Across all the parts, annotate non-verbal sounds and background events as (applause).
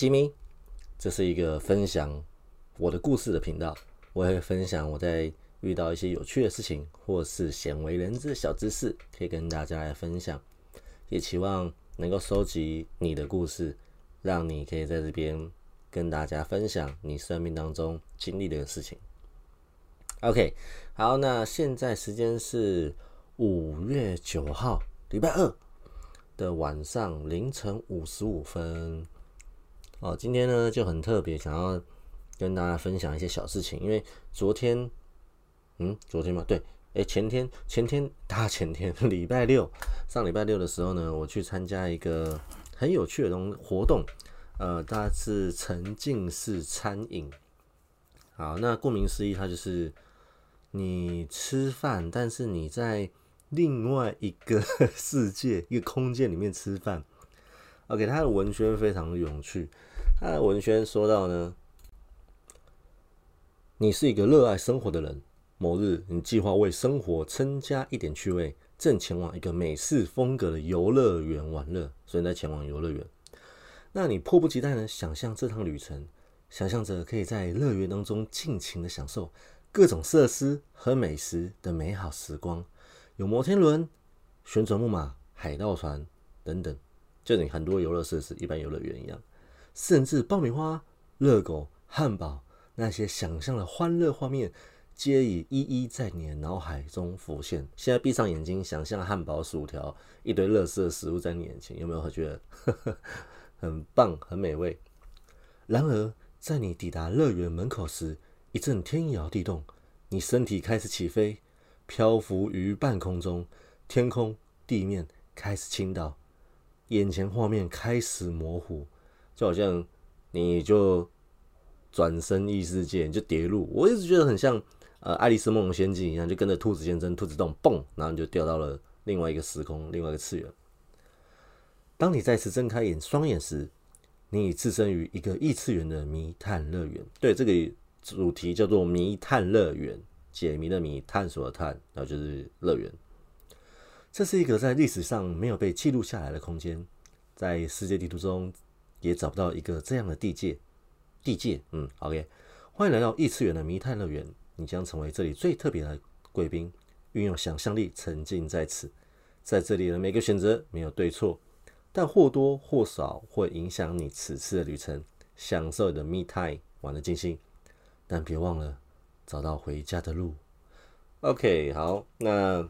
吉米，这是一个分享我的故事的频道。我也会分享我在遇到一些有趣的事情，或是鲜为人知的小知识，可以跟大家来分享。也期望能够收集你的故事，让你可以在这边跟大家分享你生命当中经历的事情。OK，好，那现在时间是五月九号，礼拜二的晚上凌晨五十五分。哦，今天呢就很特别，想要跟大家分享一些小事情，因为昨天，嗯，昨天嘛，对，诶，前天，前天，大前天，礼拜六，上礼拜六的时候呢，我去参加一个很有趣的东活动，呃，它是沉浸式餐饮。好，那顾名思义，它就是。你吃饭，但是你在另外一个 (laughs) 世界、一个空间里面吃饭。OK，他的文宣非常的有趣。他的文宣说到呢，你是一个热爱生活的人。某日，你计划为生活增加一点趣味，正前往一个美式风格的游乐园玩乐，所以在前往游乐园。那你迫不及待呢，想象这趟旅程，想象着可以在乐园当中尽情的享受。各种设施和美食的美好时光，有摩天轮、旋转木马、海盗船等等，就你很多游乐设施，一般游乐园一样。甚至爆米花、热狗、汉堡，那些想象的欢乐画面，皆已一一在你的脑海中浮现。现在闭上眼睛，想象汉堡、薯条，一堆乐色食物在你眼前，有没有觉得 (laughs) 很棒、很美味？然而，在你抵达乐园门口时，一阵天摇地动，你身体开始起飞，漂浮于半空中，天空、地面开始倾倒，眼前画面开始模糊，就好像你就转身异世界，就跌入。我一直觉得很像呃《爱丽丝梦游仙境》一样，就跟着兔子先生、兔子洞蹦，然后你就掉到了另外一个时空、另外一个次元。当你再次睁开眼双眼时，你已置身于一个异次元的谜探乐园。对这个。主题叫做谜探乐园，解谜的谜，探索的探，然后就是乐园。这是一个在历史上没有被记录下来的空间，在世界地图中也找不到一个这样的地界。地界，嗯，OK，欢迎来到异次元的谜探乐园，你将成为这里最特别的贵宾。运用想象力，沉浸在此，在这里的每个选择没有对错，但或多或少会影响你此次的旅程。享受你的谜探，玩的尽兴。但别忘了找到回家的路。OK，好，那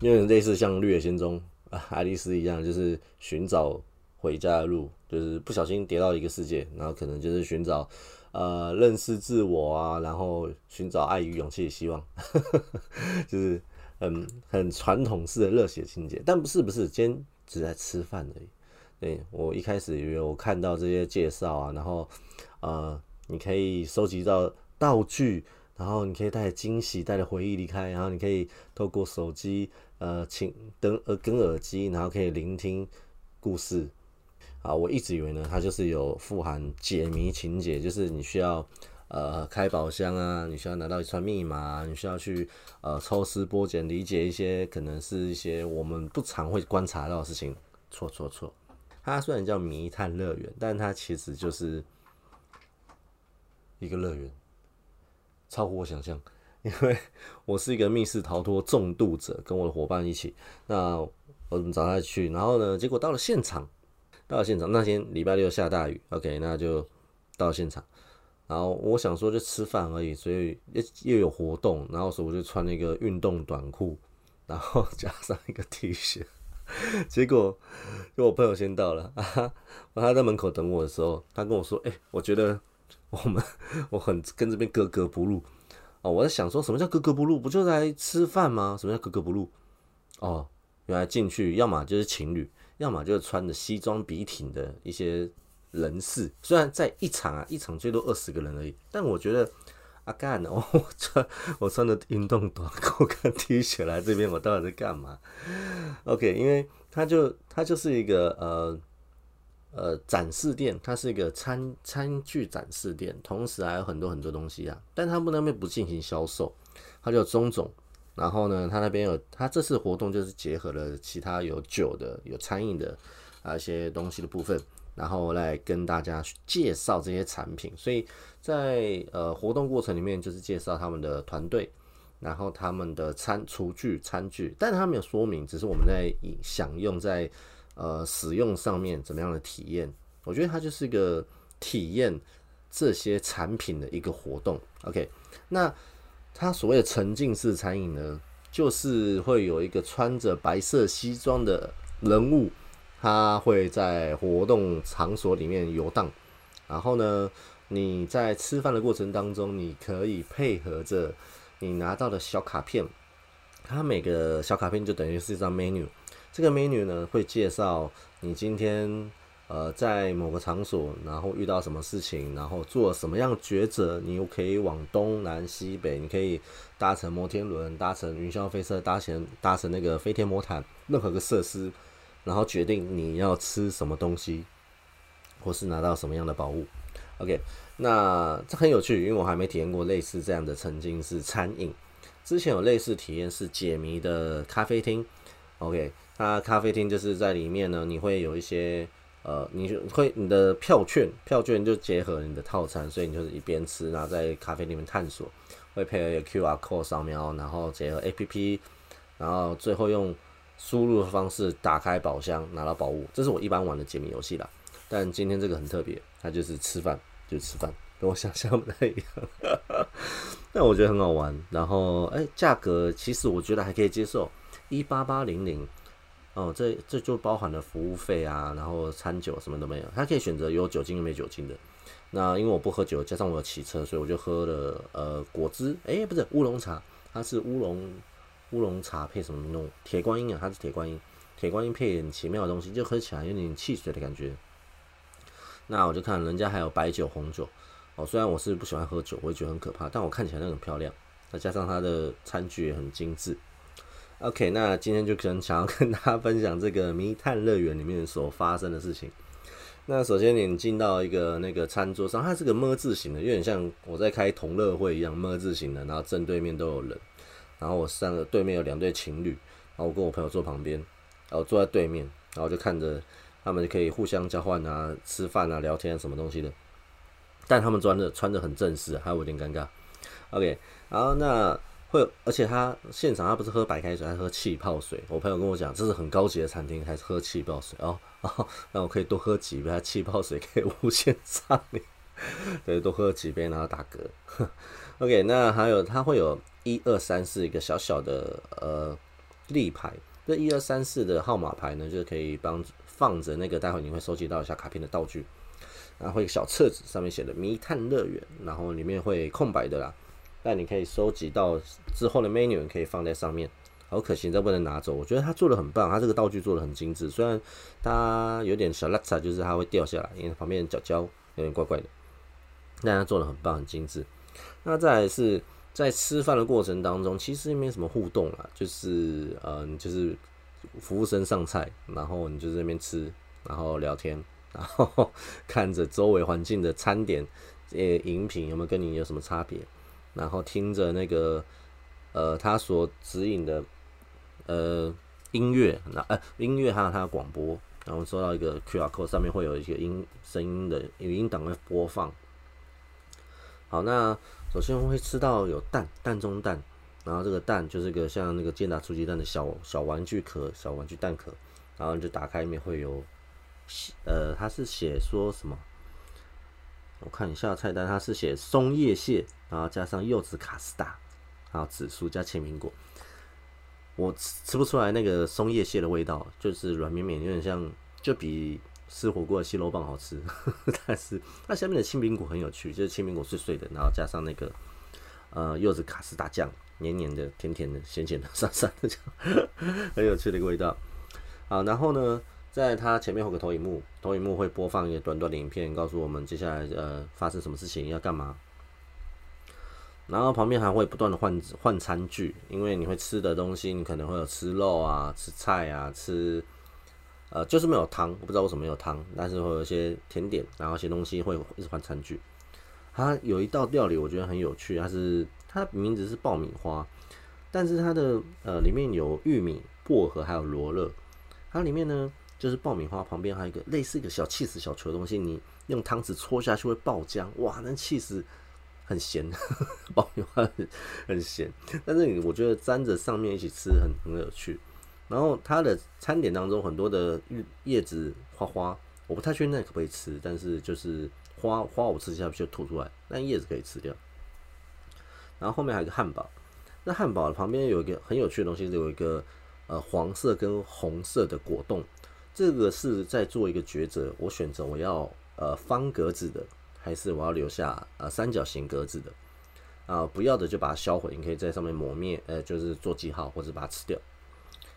因为类似像《绿野仙踪》啊，爱丽丝一样，就是寻找回家的路，就是不小心跌到一个世界，然后可能就是寻找呃认识自我啊，然后寻找爱与勇气的、希望，(laughs) 就是很很传统式的热血情节。但不是不是，今天只在吃饭而已。对我一开始以为我看到这些介绍啊，然后呃。你可以收集到道具，然后你可以带着惊喜、带着回忆离开，然后你可以透过手机，呃，请等呃跟耳机，然后可以聆听故事。啊，我一直以为呢，它就是有富含解谜情节，就是你需要呃开宝箱啊，你需要拿到一串密码，你需要去呃抽丝剥茧，理解一些可能是一些我们不常会观察到的事情。错错错，它虽然叫谜探乐园，但它其实就是。一个乐园，超乎我想象，(laughs) 因为我是一个密室逃脱重度者，跟我的伙伴一起。那我们找他去，然后呢，结果到了现场，到现场那天礼拜六下大雨，OK，那就到现场。然后我想说就吃饭而已，所以又又有活动，然后所以我就穿了一个运动短裤，然后 (laughs) 加上一个 T 恤。结果就我朋友先到了啊，他在门口等我的时候，他跟我说：“哎，我觉得。”我们我很跟这边格格不入哦，我在想说什么叫格格不入？不就来吃饭吗？什么叫格格不入？哦，原来进去要么就是情侣，要么就是穿着西装笔挺的一些人士。虽然在一场啊，一场最多二十个人而已，但我觉得阿干哦，(laughs) 我穿我穿的运动短裤跟 T 恤来这边，我到底在干嘛？OK，因为他就他就是一个呃。呃，展示店，它是一个餐餐具展示店，同时还有很多很多东西啊。但他们那边不进行销售，它叫钟总然后呢，他那边有，他这次活动就是结合了其他有酒的、有餐饮的啊一些东西的部分，然后来跟大家介绍这些产品。所以在呃活动过程里面，就是介绍他们的团队，然后他们的餐厨具、餐具，但他没有说明，只是我们在享用在呃使用上面怎么样的体验。我觉得它就是一个体验这些产品的一个活动。OK，那。他所谓的沉浸式餐饮呢，就是会有一个穿着白色西装的人物，他会在活动场所里面游荡。然后呢，你在吃饭的过程当中，你可以配合着你拿到的小卡片，它每个小卡片就等于是一张 menu。这个 menu 呢，会介绍你今天。呃，在某个场所，然后遇到什么事情，然后做什么样的抉择，你又可以往东南西北，你可以搭乘摩天轮，搭乘云霄飞车，搭乘搭乘那个飞天魔毯，任何个设施，然后决定你要吃什么东西，或是拿到什么样的宝物。OK，那这很有趣，因为我还没体验过类似这样的沉浸式餐饮。之前有类似体验是解谜的咖啡厅。OK，那咖啡厅就是在里面呢，你会有一些。呃，你会你的票券，票券就结合你的套餐，所以你就是一边吃，然后在咖啡里面探索，会配合一个 QR code 扫描，然后结合 APP，然后最后用输入的方式打开宝箱拿到宝物。这是我一般玩的解谜游戏啦。但今天这个很特别，它就是吃饭，就吃饭，跟我想象不太一样。(laughs) 但我觉得很好玩。然后，哎，价格其实我觉得还可以接受，一八八零零。哦，这这就包含了服务费啊，然后餐酒什么都没有，他可以选择有酒精又没酒精的。那因为我不喝酒，加上我有骑车，所以我就喝了呃果汁，哎，不是乌龙茶，它是乌龙乌龙茶配什么那种铁观音啊，它是铁观音，铁观音配很奇妙的东西，就喝起来有点汽水的感觉。那我就看人家还有白酒、红酒，哦，虽然我是不喜欢喝酒，我也觉得很可怕，但我看起来那很漂亮，再加上它的餐具也很精致。OK，那今天就可能想要跟大家分享这个迷探乐园里面所发生的事情。(laughs) 那首先你进到一个那个餐桌上，它是个么字形的，有点像我在开同乐会一样么字形的，然后正对面都有人，然后我三个对面有两对情侣，然后我跟我朋友坐旁边，然后坐在对面，然后就看着他们就可以互相交换啊、吃饭啊、聊天什么东西的，但他们穿的穿的很正式，还有点尴尬。OK，然后那。会，而且他现场他不是喝白开水，他喝气泡水。我朋友跟我讲，这是很高级的餐厅，还是喝气泡水哦。那我可以多喝几杯，气泡水可以无限畅饮。对，多喝几杯然后打嗝。OK，那还有他会有一二三四一个小小的呃立牌，这一二三四的号码牌呢，就可以帮放着那个待会你会收集到一下卡片的道具。然后会小册子上面写的迷探乐园，然后里面会空白的啦。但你可以收集到之后的 menu，可以放在上面。好可惜，这不能拿走。我觉得他做的很棒，他这个道具做的很精致。虽然它有点小邋遢，就是它会掉下来，因为旁边角角有点怪怪的。但他做的很棒，很精致。那再来是在吃饭的过程当中，其实没什么互动啦，就是嗯，就是服务生上菜，然后你就在那边吃，然后聊天，(laughs) 然后看着周围环境的餐点、呃饮品有没有跟你有什么差别。然后听着那个，呃，他所指引的，呃，音乐，那呃，音乐还有他的广播，然后收到一个 QR code，上面会有一些音声音的语音档会播放。好，那首先会吃到有蛋，蛋中蛋，然后这个蛋就是个像那个健达出鸡蛋的小小玩具壳，小玩具蛋壳，然后就打开里面会有，呃，它是写说什么？我看一下菜单，它是写松叶蟹，然后加上柚子卡斯达，然后紫苏加青苹果。我吃吃不出来那个松叶蟹的味道，就是软绵绵，有点像，就比吃火锅的蟹肉棒好吃。(laughs) 但是它下面的青苹果很有趣，就是青苹果碎碎的，然后加上那个呃柚子卡斯达酱，黏黏的、甜甜的、咸咸的、(laughs) 酸酸的酱，(laughs) 很有趣的一个味道。好，然后呢？在它前面有个投影幕，投影幕会播放一个短短的影片，告诉我们接下来呃发生什么事情要干嘛。然后旁边还会不断的换换餐具，因为你会吃的东西，你可能会有吃肉啊、吃菜啊、吃呃就是没有汤，我不知道为什么没有汤，但是会有一些甜点，然后一些东西会一直换餐具。它有一道料理我觉得很有趣，它是它名字是爆米花，但是它的呃里面有玉米、薄荷还有罗勒，它里面呢就是爆米花旁边还有一个类似一个小气死小球的东西，你用汤匙戳下去会爆浆，哇，那气死很咸，(laughs) 爆米花很很咸，但是你我觉得沾着上面一起吃很很有趣。然后它的餐点当中很多的叶叶子花花，我不太确定那可不可以吃，但是就是花花我吃下去就吐出来，但叶子可以吃掉。然后后面还有一个汉堡，那汉堡旁边有一个很有趣的东西，是有一个呃黄色跟红色的果冻，这个是在做一个抉择，我选择我要呃方格子的，还是我要留下呃三角形格子的啊？不要的就把它销毁，你可以在上面抹灭，呃，就是做记号或者把它吃掉。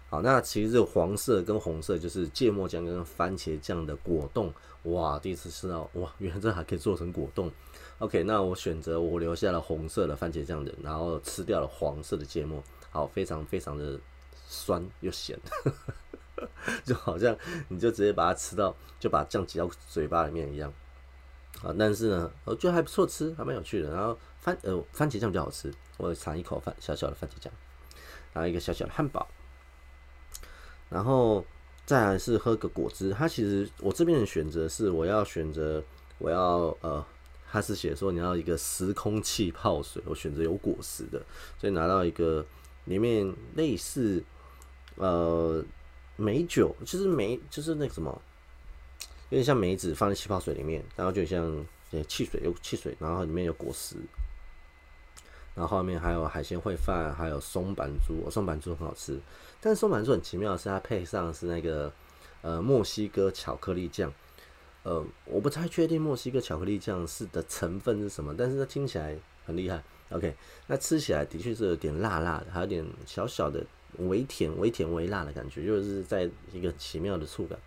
好，那其实这个黄色跟红色就是芥末酱跟番茄酱的果冻，哇，第一次吃到，哇，原来这还可以做成果冻。OK，那我选择我留下了红色的番茄酱的，然后吃掉了黄色的芥末，好，非常非常的酸又咸，(laughs) 就好像你就直接把它吃到，就把酱挤到嘴巴里面一样。啊，但是呢，我觉得还不错吃，还蛮有趣的。然后番呃番茄酱比较好吃，我尝一口番小小的番茄酱，然后一个小小的汉堡，然后再来是喝个果汁。它其实我这边的选择是我要选择我要呃。他是写说你要一个时空气泡水，我选择有果实的，所以拿到一个里面类似呃美酒，就是梅，就是那个什么，有点像梅子放在气泡水里面，然后就像呃汽水有汽水，然后里面有果实，然后后面还有海鲜烩饭，还有松板猪，松板猪很好吃，但松板猪很奇妙的是它配上是那个呃墨西哥巧克力酱。呃，我不太确定墨西哥巧克力酱是的成分是什么，但是它听起来很厉害。OK，那吃起来的确是有点辣辣的，还有点小小的微甜、微甜、微辣的感觉，就是在一个奇妙的触感，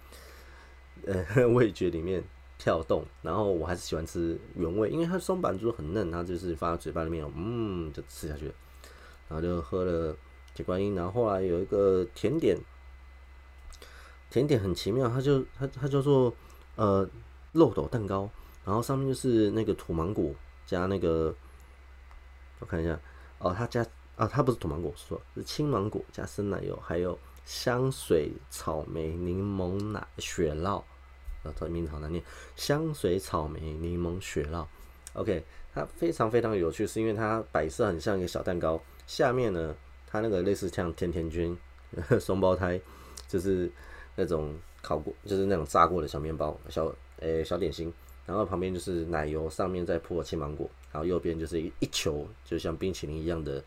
呃，(laughs) 味觉里面跳动。然后我还是喜欢吃原味，因为它松板猪很嫩，它就是放在嘴巴里面，嗯，就吃下去。然后就喝了铁观音，然后后来有一个甜点，甜点很奇妙，它就它它叫做。呃，漏斗蛋糕，然后上面就是那个土芒果加那个，我看一下，哦，它加啊，它不是土芒果，说是青芒果加生奶油，还有香水草莓柠檬奶雪酪，啊，这名字好难念，香水草莓柠檬雪酪，OK，它非常非常有趣，是因为它摆设很像一个小蛋糕，下面呢，它那个类似像甜甜圈双胞胎，就是那种。烤过就是那种炸过的小面包，小诶小点心，然后旁边就是奶油，上面再铺青芒果，然后右边就是一一球，就像冰淇淋一样的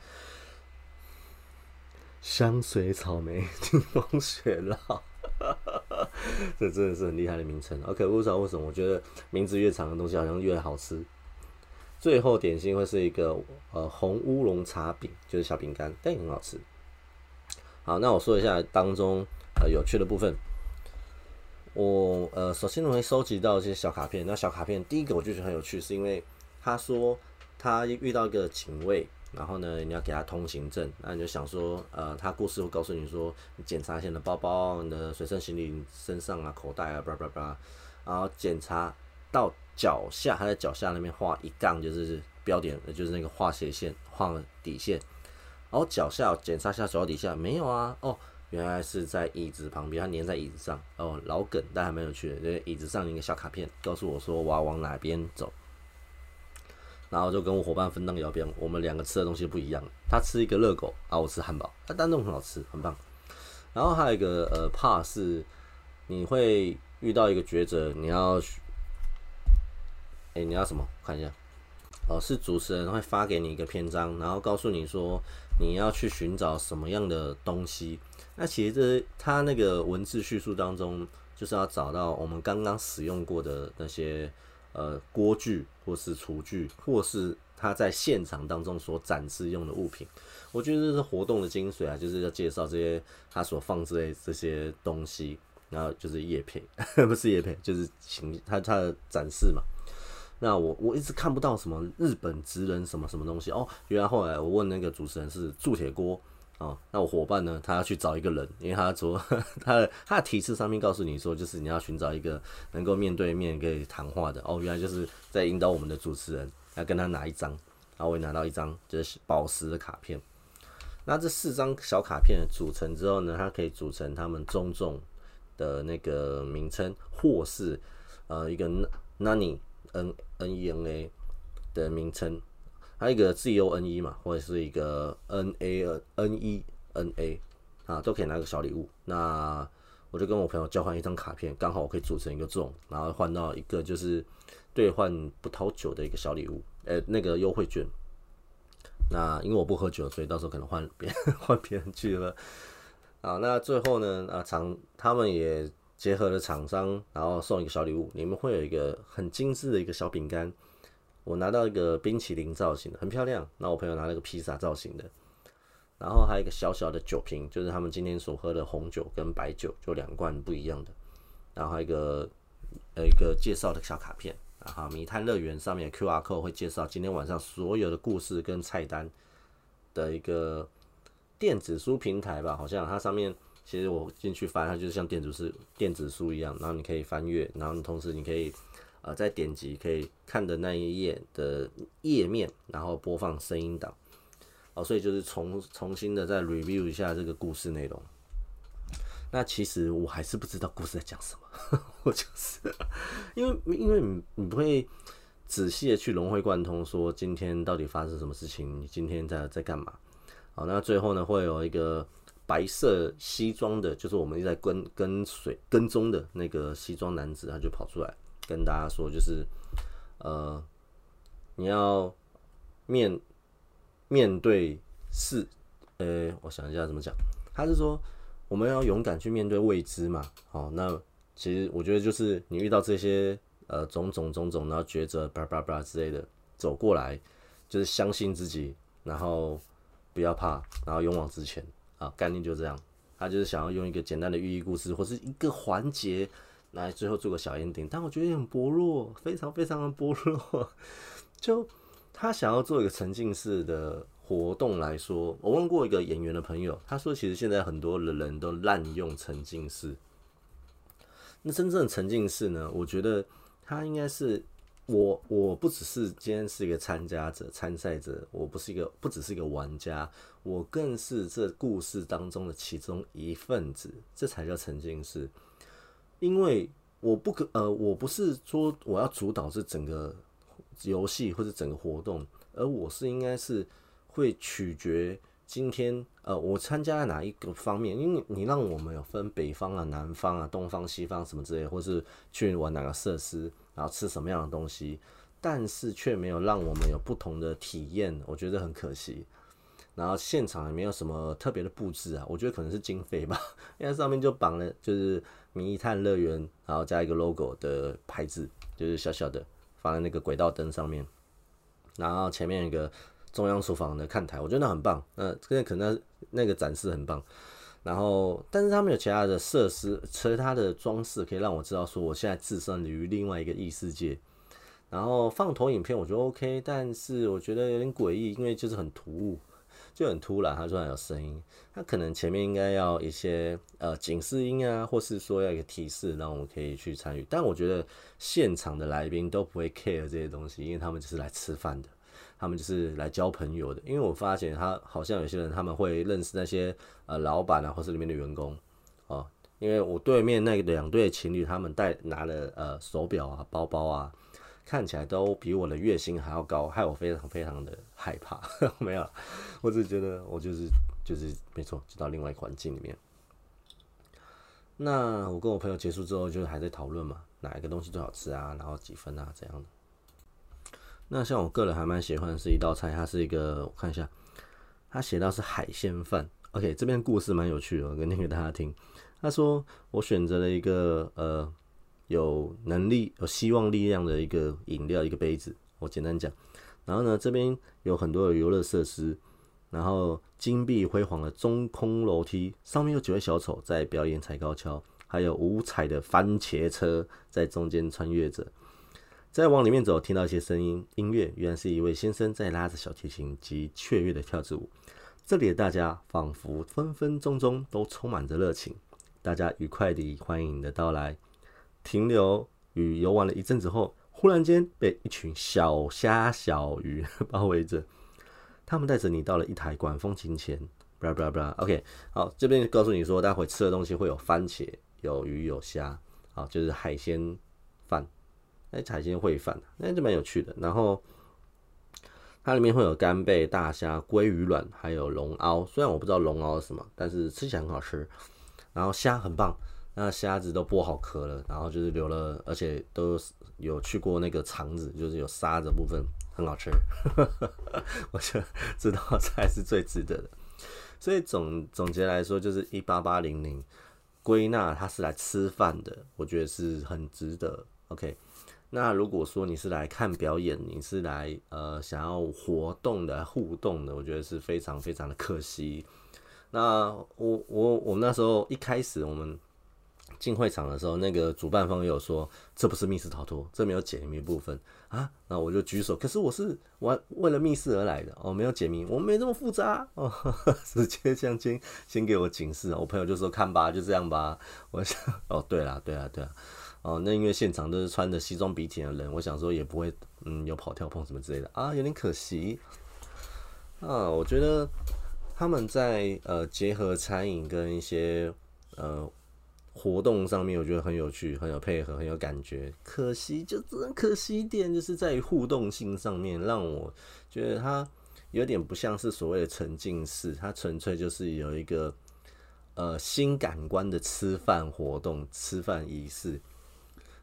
香水草莓柠檬雪酪，(laughs) 这真的是很厉害的名称。OK，不知道？为什么？我觉得名字越长的东西好像越好吃。最后点心会是一个呃红乌龙茶饼，就是小饼干，但也很好吃。好，那我说一下当中呃有趣的部分。我呃，首先我会收集到一些小卡片。那小卡片，第一个我就觉得很有趣，是因为他说他遇到一个警卫，然后呢，你要给他通行证，那你就想说，呃，他故事会告诉你说，你检查一下你的包包、你的随身行李、身上啊、口袋啊，叭叭叭，然后检查到脚下，他在脚下那边画一杠，就是标点，就是那个画斜线、画底线，然后脚下检查下脚底下没有啊，哦。原来是在椅子旁边，他粘在椅子上哦，老梗，但还蛮有趣的。就是椅子上一个小卡片，告诉我说我要往哪边走，然后就跟我伙伴分道扬镳。我们两个吃的东西不一样，他吃一个热狗啊，我吃汉堡，他单都很好吃，很棒。然后还有一个呃，怕是你会遇到一个抉择，你要，哎，你要什么？看一下，哦，是主持人会发给你一个篇章，然后告诉你说你要去寻找什么样的东西。那其实这他那个文字叙述当中，就是要找到我们刚刚使用过的那些呃锅具，或是厨具，或是他在现场当中所展示用的物品。我觉得这是活动的精髓啊，就是要介绍这些他所放置的这些东西，然后就是叶配，(laughs) 不是叶配，就是请它它的展示嘛。那我我一直看不到什么日本职人什么什么东西哦，原来后来我问那个主持人是铸铁锅。哦，那我伙伴呢？他要去找一个人，因为他说 (laughs) 他的他的提示上面告诉你说，就是你要寻找一个能够面对面可以谈话的。哦，原来就是在引导我们的主持人要跟他拿一张，然后我拿到一张就是宝石的卡片。那这四张小卡片组成之后呢，它可以组成他们种种的那个名称，或是呃一个 Nani N N E N A 的名称，还有一个 Z O N E 嘛，或者是一个 N A N E N A 啊，都可以拿个小礼物。那我就跟我朋友交换一张卡片，刚好我可以组成一个这种，然后换到一个就是兑换葡萄酒的一个小礼物，呃，那个优惠券。那因为我不喝酒，所以到时候可能换别 (laughs) 换别人去了。啊，那最后呢，啊厂他们也结合了厂商，然后送一个小礼物，里面会有一个很精致的一个小饼干。我拿到一个冰淇淋造型的，很漂亮。那我朋友拿了个披萨造型的，然后还有一个小小的酒瓶，就是他们今天所喝的红酒跟白酒，就两罐不一样的。然后还有一个呃一个介绍的小卡片。然后迷探乐园上面 Q R code 会介绍今天晚上所有的故事跟菜单的一个电子书平台吧，好像它上面其实我进去翻，它就是像电子书电子书一样，然后你可以翻阅，然后同时你可以呃再点击可以看的那一页的页面，然后播放声音档，哦，所以就是重重新的再 review 一下这个故事内容。那其实我还是不知道故事在讲什么，(laughs) 我就是因为因为你你不会仔细的去融会贯通，说今天到底发生什么事情，你今天在在干嘛？好，那最后呢会有一个白色西装的，就是我们一直在跟跟随跟踪的那个西装男子，他就跑出来跟大家说，就是呃你要面面对事，呃，我想一下怎么讲，他是说。我们要勇敢去面对未知嘛，好，那其实我觉得就是你遇到这些呃种种种种，然后抉择叭叭叭之类的走过来，就是相信自己，然后不要怕，然后勇往直前啊，概念就这样。他就是想要用一个简单的寓意故事或是一个环节来最后做个小 ending，但我觉得很薄弱，非常非常的薄弱。(laughs) 就他想要做一个沉浸式的。活动来说，我问过一个演员的朋友，他说其实现在很多的人都滥用沉浸式。那真正沉浸式呢？我觉得他应该是我，我不只是今天是一个参加者、参赛者，我不是一个，不只是一个玩家，我更是这故事当中的其中一份子，这才叫沉浸式。因为我不可，呃，我不是说我要主导这整个游戏或者整个活动，而我是应该是。会取决今天呃，我参加哪一个方面？因为你让我们有分北方啊、南方啊、东方、西方什么之类，或是去玩哪个设施，然后吃什么样的东西，但是却没有让我们有不同的体验，我觉得很可惜。然后现场也没有什么特别的布置啊，我觉得可能是经费吧，(laughs) 因为上面就绑了就是“迷探乐园”，然后加一个 logo 的牌子，就是小小的放在那个轨道灯上面，然后前面一个。中央厨房的看台，我觉得那很棒。那现在可能那个展示很棒，然后但是他们有其他的设施，其他的装饰可以让我知道说我现在置身于另外一个异世界。然后放投影片我觉得 OK，但是我觉得有点诡异，因为就是很突兀，就很突然。他突然有声音，他可能前面应该要一些呃警示音啊，或是说要一个提示，让我们可以去参与。但我觉得现场的来宾都不会 care 这些东西，因为他们就是来吃饭的。他们就是来交朋友的，因为我发现他好像有些人他们会认识那些呃老板啊，或是里面的员工哦。因为我对面那两对情侣，他们带拿了呃手表啊、包包啊，看起来都比我的月薪还要高，害我非常非常的害怕。(laughs) 没有，我只觉得我就是就是没错，就到另外一个环境里面。那我跟我朋友结束之后，就还在讨论嘛，哪一个东西最好吃啊，然后几分啊，这样的。那像我个人还蛮喜欢的是一道菜，它是一个我看一下，他写到是海鲜饭。OK，这边故事蛮有趣的，我念给大家听。他说我选择了一个呃有能力、有希望、力量的一个饮料，一个杯子。我简单讲，然后呢这边有很多的游乐设施，然后金碧辉煌的中空楼梯，上面有几位小丑在表演踩高跷，还有五彩的番茄车在中间穿越着。再往里面走，听到一些声音，音乐原来是一位先生在拉着小提琴及雀跃的跳着舞。这里的大家仿佛分分钟钟都充满着热情，大家愉快地欢迎你的到来。停留与游玩了一阵子后，忽然间被一群小虾小鱼 (laughs) 包围着，他们带着你到了一台管风琴前，不啦不啦不啦，OK，好，这边告诉你说，待会吃的东西会有番茄、有鱼、有虾，好，就是海鲜饭，哎，海鲜烩饭，那就蛮有趣的。然后它里面会有干贝、大虾、鲑鱼卵，还有龙鳌。虽然我不知道龙鳌是什么，但是吃起来很好吃。然后虾很棒，那虾子都剥好壳了，然后就是留了，而且都有去过那个肠子，就是有沙的部分，很好吃。(laughs) 我觉得这道菜是最值得的。所以总总结来说，就是一八八零零归纳它是来吃饭的，我觉得是很值得。OK。那如果说你是来看表演，你是来呃想要活动的、互动的，我觉得是非常非常的可惜。那我我我那时候一开始我们进会场的时候，那个主办方有说这不是密室逃脱，这没有解谜部分啊。那我就举手，可是我是玩为了密室而来的哦，没有解谜，我没这么复杂哦，(laughs) 直接相亲先给我警示。我朋友就说看吧，就这样吧。我想哦，对啦，对啦，对啦。哦，那因为现场都是穿着西装笔挺的人，我想说也不会，嗯，有跑跳碰什么之类的啊，有点可惜。啊，我觉得他们在呃结合餐饮跟一些呃活动上面，我觉得很有趣，很有配合，很有感觉。可惜就只能可惜一点，就是在于互动性上面，让我觉得它有点不像是所谓的沉浸式，它纯粹就是有一个呃新感官的吃饭活动、吃饭仪式。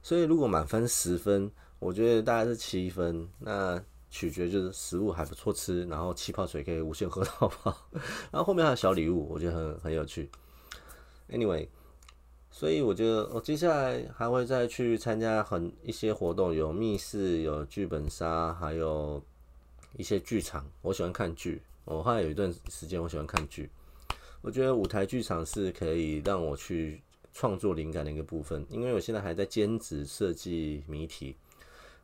所以，如果满分十分，我觉得大概是七分。那取决就是食物还不错吃，然后气泡水可以无限喝到饱，(laughs) 然后后面还有小礼物，我觉得很很有趣。Anyway，所以我觉得我接下来还会再去参加很一些活动，有密室，有剧本杀，还有一些剧场。我喜欢看剧，我后来有一段时间我喜欢看剧。我觉得舞台剧场是可以让我去。创作灵感的一个部分，因为我现在还在兼职设计谜题，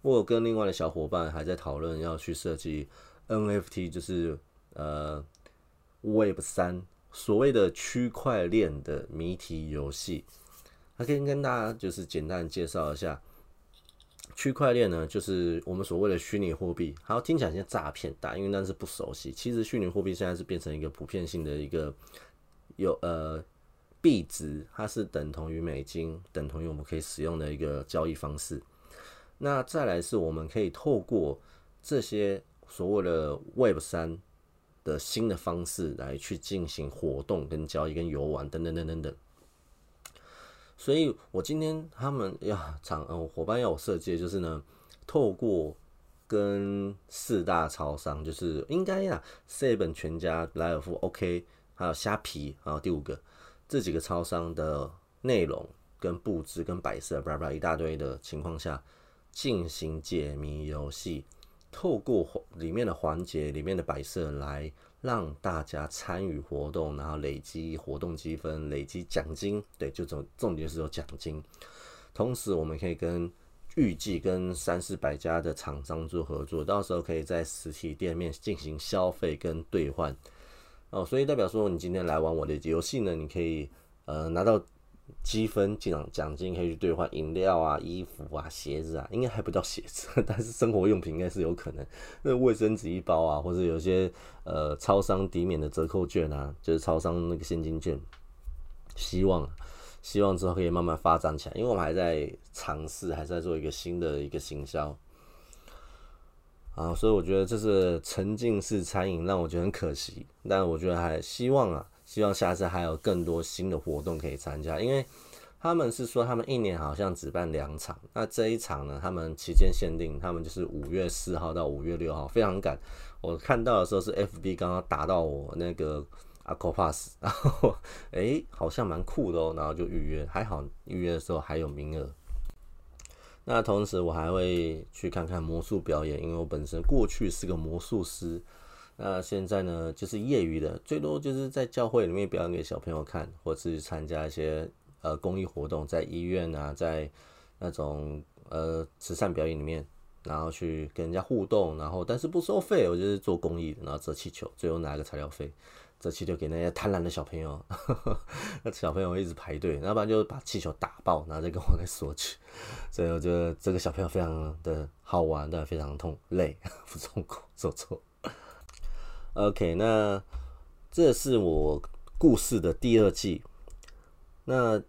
我跟另外的小伙伴还在讨论要去设计 NFT，就是呃 Web 三所谓的区块链的谜题游戏。还可以跟大家就是简单介绍一下，区块链呢，就是我们所谓的虚拟货币。好，听起来像诈骗，大因为那是不熟悉。其实虚拟货币现在是变成一个普遍性的一个有呃。币值它是等同于美金，等同于我们可以使用的一个交易方式。那再来是我们可以透过这些所谓的 Web 三的新的方式来去进行活动、跟交易、跟游玩等等等等等。所以我今天他们要厂呃伙伴要我设计，就是呢，透过跟四大超商，就是应该呀，seven 全家、莱尔富、OK，还有虾皮，还有第五个。这几个超商的内容、跟布置、跟摆设，巴拉巴拉一大堆的情况下，进行解谜游戏，透过里面的环节、里面的摆设来让大家参与活动，然后累积活动积分、累积奖金。对，就重重点是有奖金。同时，我们可以跟预计跟三四百家的厂商做合作，到时候可以在实体店面进行消费跟兑换。哦，所以代表说，你今天来玩我的游戏呢，你可以呃拿到积分奖奖金，可以去兑换饮料啊、衣服啊、鞋子啊，应该还不叫鞋子，但是生活用品应该是有可能。那卫生纸一包啊，或者有些呃超商抵免的折扣券啊，就是超商那个现金券。希望希望之后可以慢慢发展起来，因为我们还在尝试，还在做一个新的一个行销。啊，所以我觉得这是沉浸式餐饮，让我觉得很可惜。但我觉得还希望啊，希望下次还有更多新的活动可以参加。因为他们是说，他们一年好像只办两场。那这一场呢，他们期间限定，他们就是五月四号到五月六号，非常赶。我看到的时候是 FB 刚刚打到我那个 Aquapass，(laughs) 然后诶，好像蛮酷的哦，然后就预约，还好预约的时候还有名额。那同时，我还会去看看魔术表演，因为我本身过去是个魔术师。那现在呢，就是业余的，最多就是在教会里面表演给小朋友看，或是参加一些呃公益活动，在医院啊，在那种呃慈善表演里面，然后去跟人家互动，然后但是不收费，我就是做公益，然后折气球，最后拿个材料费。这气球给那些贪婪的小朋友，(laughs) 那小朋友一直排队，要不然就把气球打爆，然后再跟我来索取。所以我觉得这个小朋友非常的好玩，但非常痛累，(laughs) 不痛苦，做错。OK，那这是我故事的第二季。那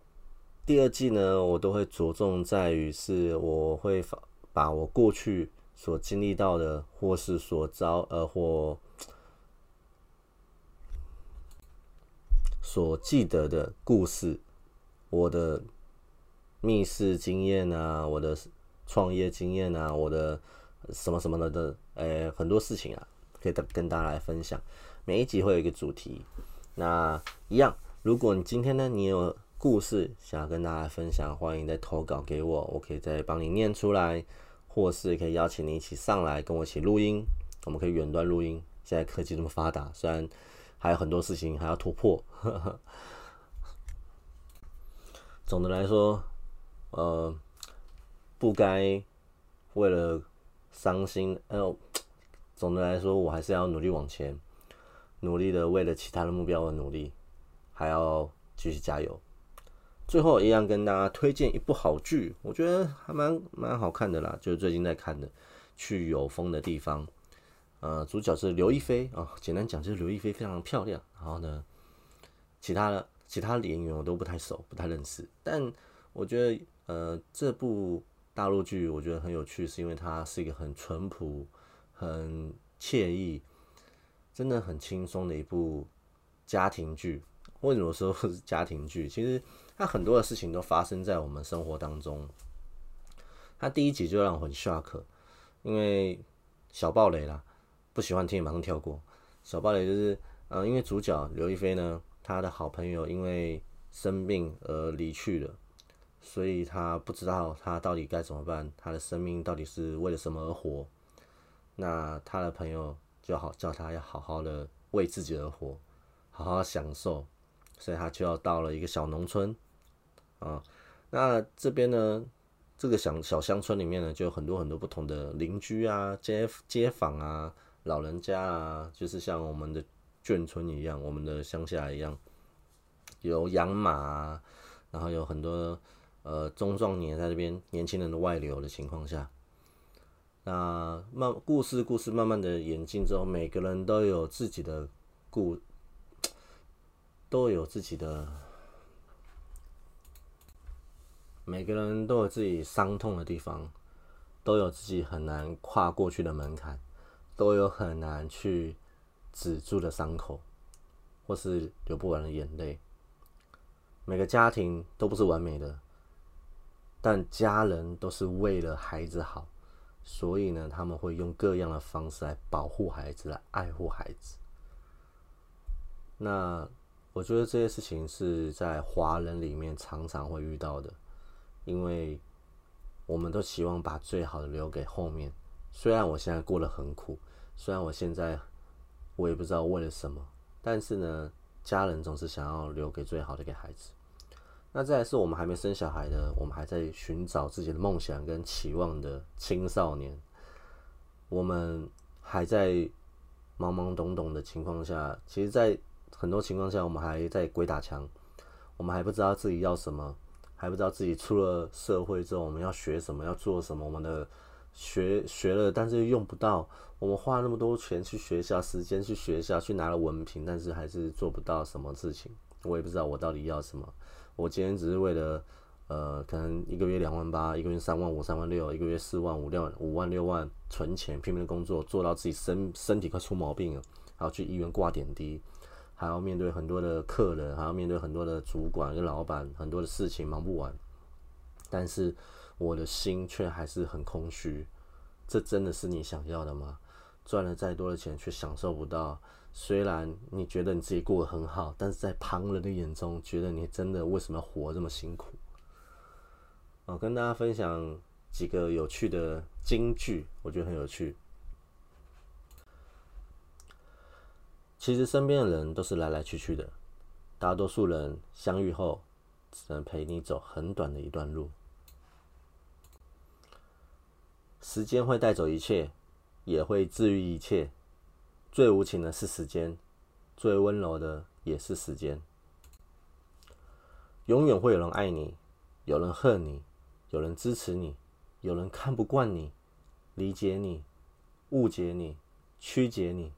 第二季呢，我都会着重在于是，我会把把我过去所经历到的，或是所遭呃或所记得的故事，我的密室经验啊，我的创业经验啊，我的什么什么的的，呃，很多事情啊，可以跟大家来分享。每一集会有一个主题，那一样，如果你今天呢，你有故事想要跟大家分享，欢迎再投稿给我，我可以再帮你念出来，或是可以邀请你一起上来跟我一起录音，我们可以远端录音。现在科技这么发达，虽然还有很多事情还要突破，(laughs) 总的来说，呃，不该为了伤心，呃，总的来说，我还是要努力往前，努力的为了其他的目标而努力，还要继续加油。最后一样跟大家推荐一部好剧，我觉得还蛮蛮好看的啦，就是最近在看的《去有风的地方》。呃，主角是刘亦菲啊，简单讲就是刘亦菲非常漂亮。然后呢，其他的其他的演员我都不太熟，不太认识。但我觉得呃，这部大陆剧我觉得很有趣，是因为它是一个很淳朴、很惬意、真的很轻松的一部家庭剧。为什么说是家庭剧？其实。它很多的事情都发生在我们生活当中。它第一集就让我很 shock，因为小暴雷啦，不喜欢听马上跳过。小暴雷就是，呃，因为主角刘亦菲呢，她的好朋友因为生病而离去了，所以她不知道她到底该怎么办，她的生命到底是为了什么而活。那他的朋友就好叫他要好好的为自己而活，好好享受，所以他就要到了一个小农村。啊，那这边呢，这个小小乡村里面呢，就有很多很多不同的邻居啊、街街坊啊、老人家啊，就是像我们的眷村一样，我们的乡下一样，有养马，然后有很多呃中壮年在这边年轻人的外流的情况下，那慢故事故事慢慢的演进之后，每个人都有自己的故，都有自己的。每个人都有自己伤痛的地方，都有自己很难跨过去的门槛，都有很难去止住的伤口，或是流不完的眼泪。每个家庭都不是完美的，但家人都是为了孩子好，所以呢，他们会用各样的方式来保护孩子，来爱护孩子。那我觉得这些事情是在华人里面常常会遇到的。因为我们都希望把最好的留给后面。虽然我现在过得很苦，虽然我现在我也不知道为了什么，但是呢，家人总是想要留给最好的给孩子。那再来是我们还没生小孩的，我们还在寻找自己的梦想跟期望的青少年，我们还在懵懵懂懂的情况下，其实，在很多情况下，我们还在鬼打墙，我们还不知道自己要什么。还不知道自己出了社会之后我们要学什么，要做什么。我们的学学了，但是用不到。我们花那么多钱去学校，时间去学校，去拿了文凭，但是还是做不到什么事情。我也不知道我到底要什么。我今天只是为了，呃，可能一个月两万八，一个月三万五、三万六，一个月四万五六五万六万存钱，拼命的工作，做到自己身身体快出毛病了，还要去医院挂点滴。还要面对很多的客人，还要面对很多的主管跟老板，很多的事情忙不完。但是我的心却还是很空虚。这真的是你想要的吗？赚了再多的钱却享受不到。虽然你觉得你自己过得很好，但是在旁人的眼中，觉得你真的为什么要活这么辛苦？我跟大家分享几个有趣的金句，我觉得很有趣。其实身边的人都是来来去去的，大多数人相遇后只能陪你走很短的一段路。时间会带走一切，也会治愈一切。最无情的是时间，最温柔的也是时间。永远会有人爱你，有人恨你，有人支持你，有人看不惯你，理解你，误解你，曲解你。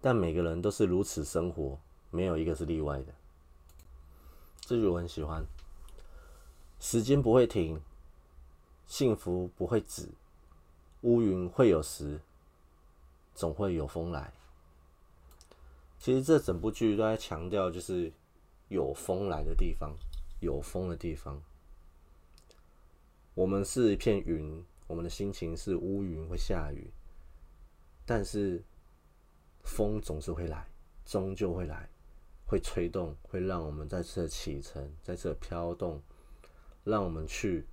但每个人都是如此生活，没有一个是例外的。这句我很喜欢。时间不会停，幸福不会止，乌云会有时，总会有风来。其实这整部剧都在强调，就是有风来的地方，有风的地方。我们是一片云，我们的心情是乌云会下雨，但是风总是会来，终究会来，会吹动，会让我们在这启程，在这飘动。让我们去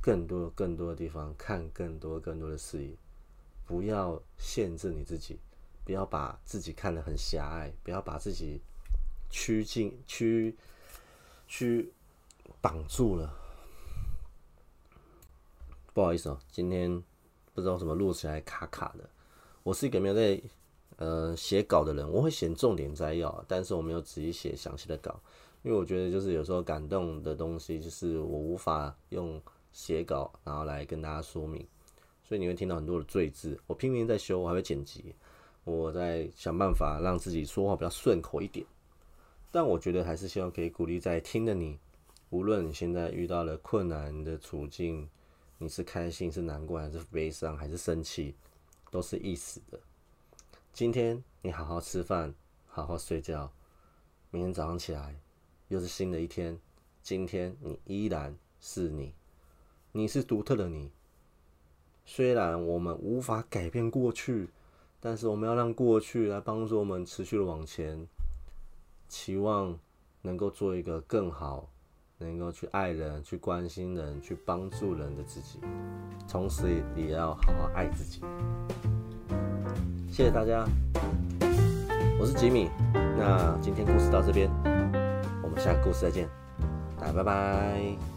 更多更多的地方看更多更多的视野，不要限制你自己，不要把自己看得很狭隘，不要把自己趋近趋趋绑住了。不好意思哦，今天不知道怎么录起来卡卡的。我是一个没有在呃写稿的人，我会写重点摘要，但是我没有仔细写详细的稿。因为我觉得，就是有时候感动的东西，就是我无法用写稿然后来跟大家说明，所以你会听到很多的赘字。我拼命在修，我还会剪辑，我在想办法让自己说话比较顺口一点。但我觉得还是希望可以鼓励在听的你，无论你现在遇到了困难的处境，你是开心、是难过、还是悲伤、还是生气，都是一时的。今天你好好吃饭，好好睡觉，明天早上起来。又是新的一天，今天你依然是你，你是独特的你。虽然我们无法改变过去，但是我们要让过去来帮助我们持续的往前，期望能够做一个更好，能够去爱人、去关心人、去帮助人的自己，同时也要好好爱自己。谢谢大家，我是吉米，那今天故事到这边。我们下个故事再见，大家拜拜。